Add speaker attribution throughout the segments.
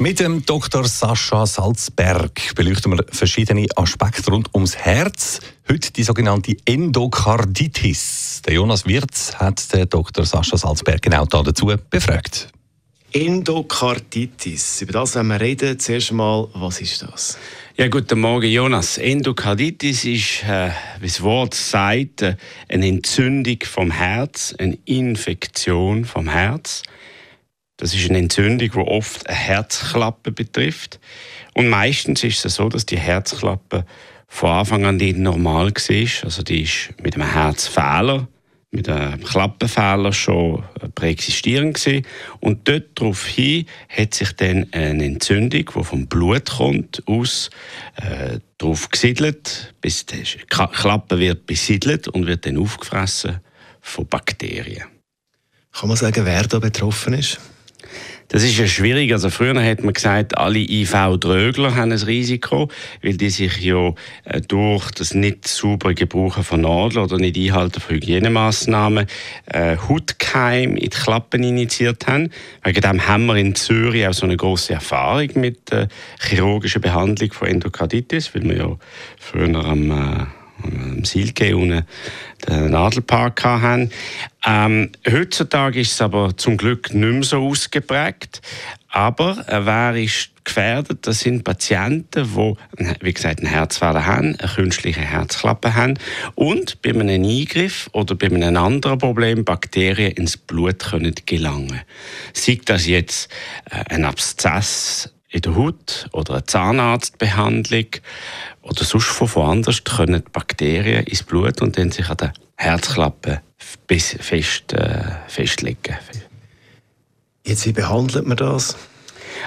Speaker 1: Mit dem Dr. Sascha Salzberg beleuchten wir verschiedene Aspekte rund ums Herz. Heute die sogenannte Endokarditis. Der Jonas Wirz hat den Dr. Sascha Salzberg genau dazu befragt.
Speaker 2: Endokarditis. Über das werden wir reden. Zuerst mal, was ist das?
Speaker 3: Ja, guten Morgen, Jonas. Endokarditis ist, äh, wie das Wort sagt, äh, eine Entzündung vom Herz, eine Infektion vom Herz. Das ist eine Entzündung, die oft eine Herzklappe betrifft. Und meistens ist es so, dass die Herzklappe von Anfang an nicht normal war. Also die ist mit einem Herzfehler, mit einem Klappenfehler schon präexistierend gewesen. Und dort daraufhin hat sich dann eine Entzündung, die vom Blut kommt, aus äh, drauf gesiedelt, bis die Klappe wird besiedelt und wird dann aufgefressen von Bakterien.
Speaker 2: Kann man sagen, wer da betroffen ist?
Speaker 3: Das ist ja schwierig. Also früher hat man gesagt, alle IV-Drögler haben ein Risiko, weil die sich ja äh, durch das nicht saubere Gebrauchen von Nadeln oder nicht Einhalten von Hygienemaßnahmen äh, Hautkeim in die Klappen initiiert haben. Wegen dem haben wir in Zürich auch so eine große Erfahrung mit der chirurgischer Behandlung von Endokarditis, weil wir ja früher am äh, Silke unten den Nadelpark hatten. Ähm, heutzutage ist es aber zum Glück nicht mehr so ausgeprägt. Aber äh, wer ist gefährdet? Das sind Patienten, die, wie gesagt, einen Herzfehler haben, eine künstliche Herzklappe haben und bei einem Eingriff oder bei einem anderen Problem Bakterien ins Blut können gelangen. Sei das jetzt äh, ein Abszess in der Haut oder eine Zahnarztbehandlung oder sonst von woanders können Bakterien ins Blut und dann sich an der Herzklappe fest, äh, festlegen.
Speaker 2: Jetzt, wie behandelt man das?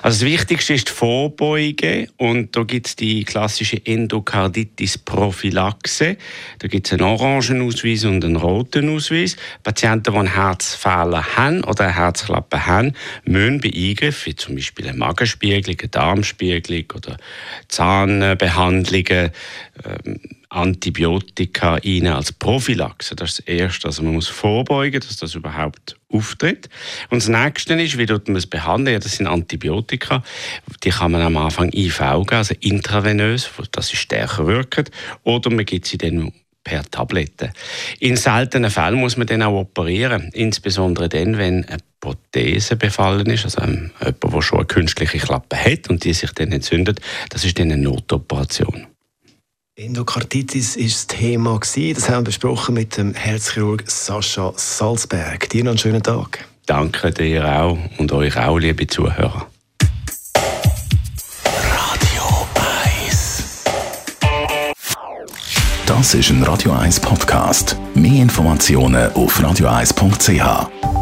Speaker 3: Also das Wichtigste ist die Vorbeuge und da gibt es die klassische Endokarditis-Prophylaxe. Da gibt es einen orangen Ausweis und einen roten Ausweis. Patienten, die einen Herzfehler haben oder eine Herzklappe haben, müssen bei Eingriffen, wie zum Beispiel eine Magenspiegelung, eine Darmspiegelung oder Zahnbehandlungen, ähm, Antibiotika rein als Prophylaxe. Das ist das Erste. Also man muss vorbeugen, dass das überhaupt auftritt. Und das Nächste ist, wie man es behandeln? Ja, das sind Antibiotika. Die kann man am Anfang IV geben, also intravenös, dass sie stärker wirken. Oder man gibt sie dann per Tablette. In seltenen Fällen muss man dann auch operieren, insbesondere dann, wenn eine Prothese befallen ist, also jemand, der schon eine künstliche Klappe hat und die sich dann entzündet, das ist dann eine Notoperation.
Speaker 2: Endokarditis war das Thema. Das haben wir besprochen mit dem Herzchirurg Sascha Salzberg. Dir noch einen schönen Tag.
Speaker 3: Danke dir auch und euch auch, liebe Zuhörer.
Speaker 4: Radio 1 Das ist ein Radio 1 Podcast. Mehr Informationen auf radio1.ch.